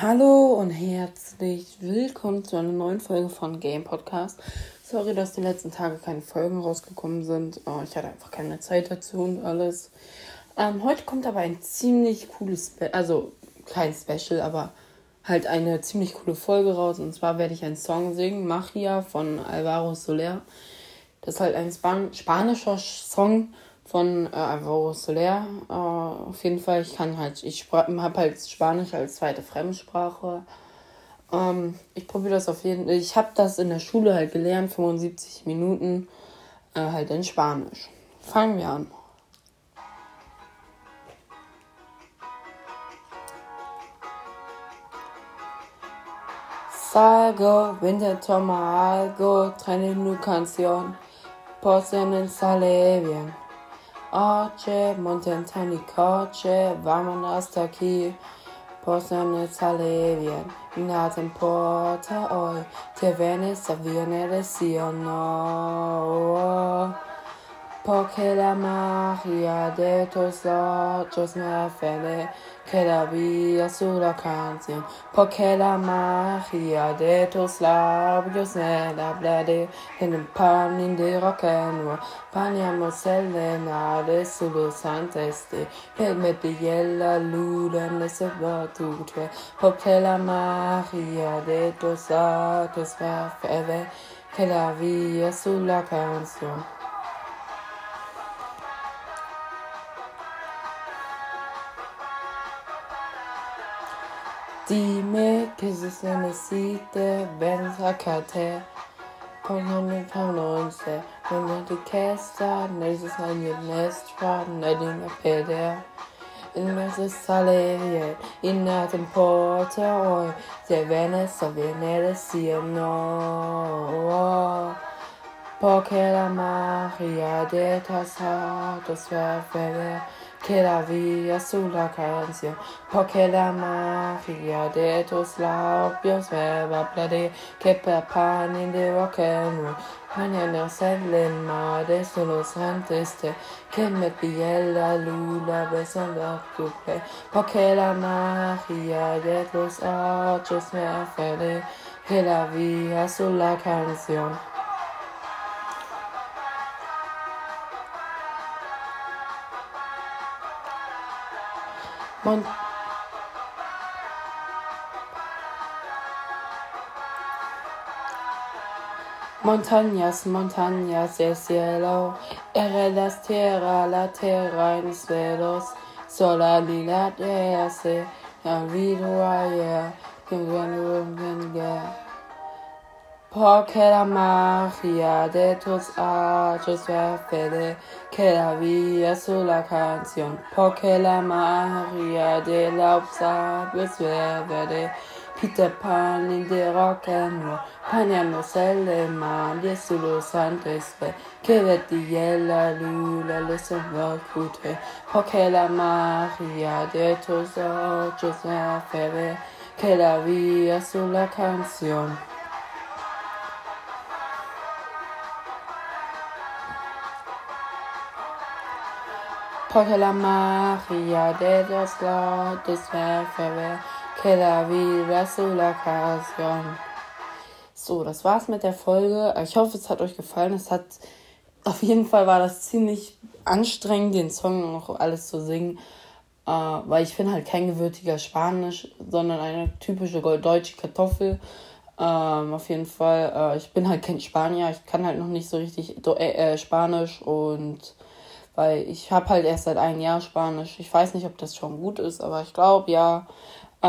Hallo und herzlich willkommen zu einer neuen Folge von Game Podcast. Sorry, dass die letzten Tage keine Folgen rausgekommen sind. Oh, ich hatte einfach keine Zeit dazu und alles. Ähm, heute kommt aber ein ziemlich cooles, Spe also kein Special, aber halt eine ziemlich coole Folge raus. Und zwar werde ich einen Song singen, Magia von Alvaro Soler. Das ist halt ein Span spanischer Song von äh, Alvaro Soler. Äh, auf jeden Fall, ich kann halt, ich habe halt Spanisch als zweite Fremdsprache. Ähm, ich probiere das auf jeden Fall. Ich habe das in der Schule halt gelernt, 75 Minuten äh, halt in Spanisch. Fangen wir an. Salgo, Winter, toma algo, trae nu canción, posen en sale bien. Oce, Montentani Coce, Vamon hasta aquí, possono sale bien. Nada importa hoy, te vienes a viene sí o no. Porque la magia de tus ojos me que la vida su canción. Porque la magia de tus labios me habla de en el pan de rock and roll. Paniamo Selena su los antes de el la luna en ese batute. Porque la magia de tus ojos me que la vida su canción. Dime que se necesite ven sacate Ponome prononce Non te questa Necessario nestra a In mese salerie In natem porta oi Se vene so viene sia no Porque la magia de tas hatos ver que la vida su la canción, porque la magia de tus labios me placer, que per pan de rock and roll, mañana se le madre solo antes de que me pille la luna besando tu pe, porque la magia de tus ojos me hace que la vida su la canción. Mon Montañas, montañas del cielo, eres las tierra, la tierra en suelos, sola lila de eh, hace, olvido ayer, eh, que venga, porque la magia de tus ojos fede que la vida es la canción. Porque la magia de la sabios verde. Peter Pan in de rock and roll. Paniano selle mani su los antes ve. Que vedi la luna le sembra cute. Porque la magia de tus ojos fede que la vida es la canción. Porque la magia de los lados me que la vida su la canción. So, das war's mit der Folge. Ich hoffe, es hat euch gefallen. Es hat auf jeden Fall war das ziemlich anstrengend, den Song noch alles zu singen. Äh, weil ich bin halt kein gewürtiger Spanisch, sondern eine typische deutsche Kartoffel. Ähm, auf jeden Fall, äh, ich bin halt kein Spanier, ich kann halt noch nicht so richtig äh, Spanisch und weil ich habe halt erst seit einem Jahr Spanisch. Ich weiß nicht, ob das schon gut ist, aber ich glaube ja.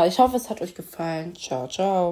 Ich hoffe, es hat euch gefallen. Ciao, ciao.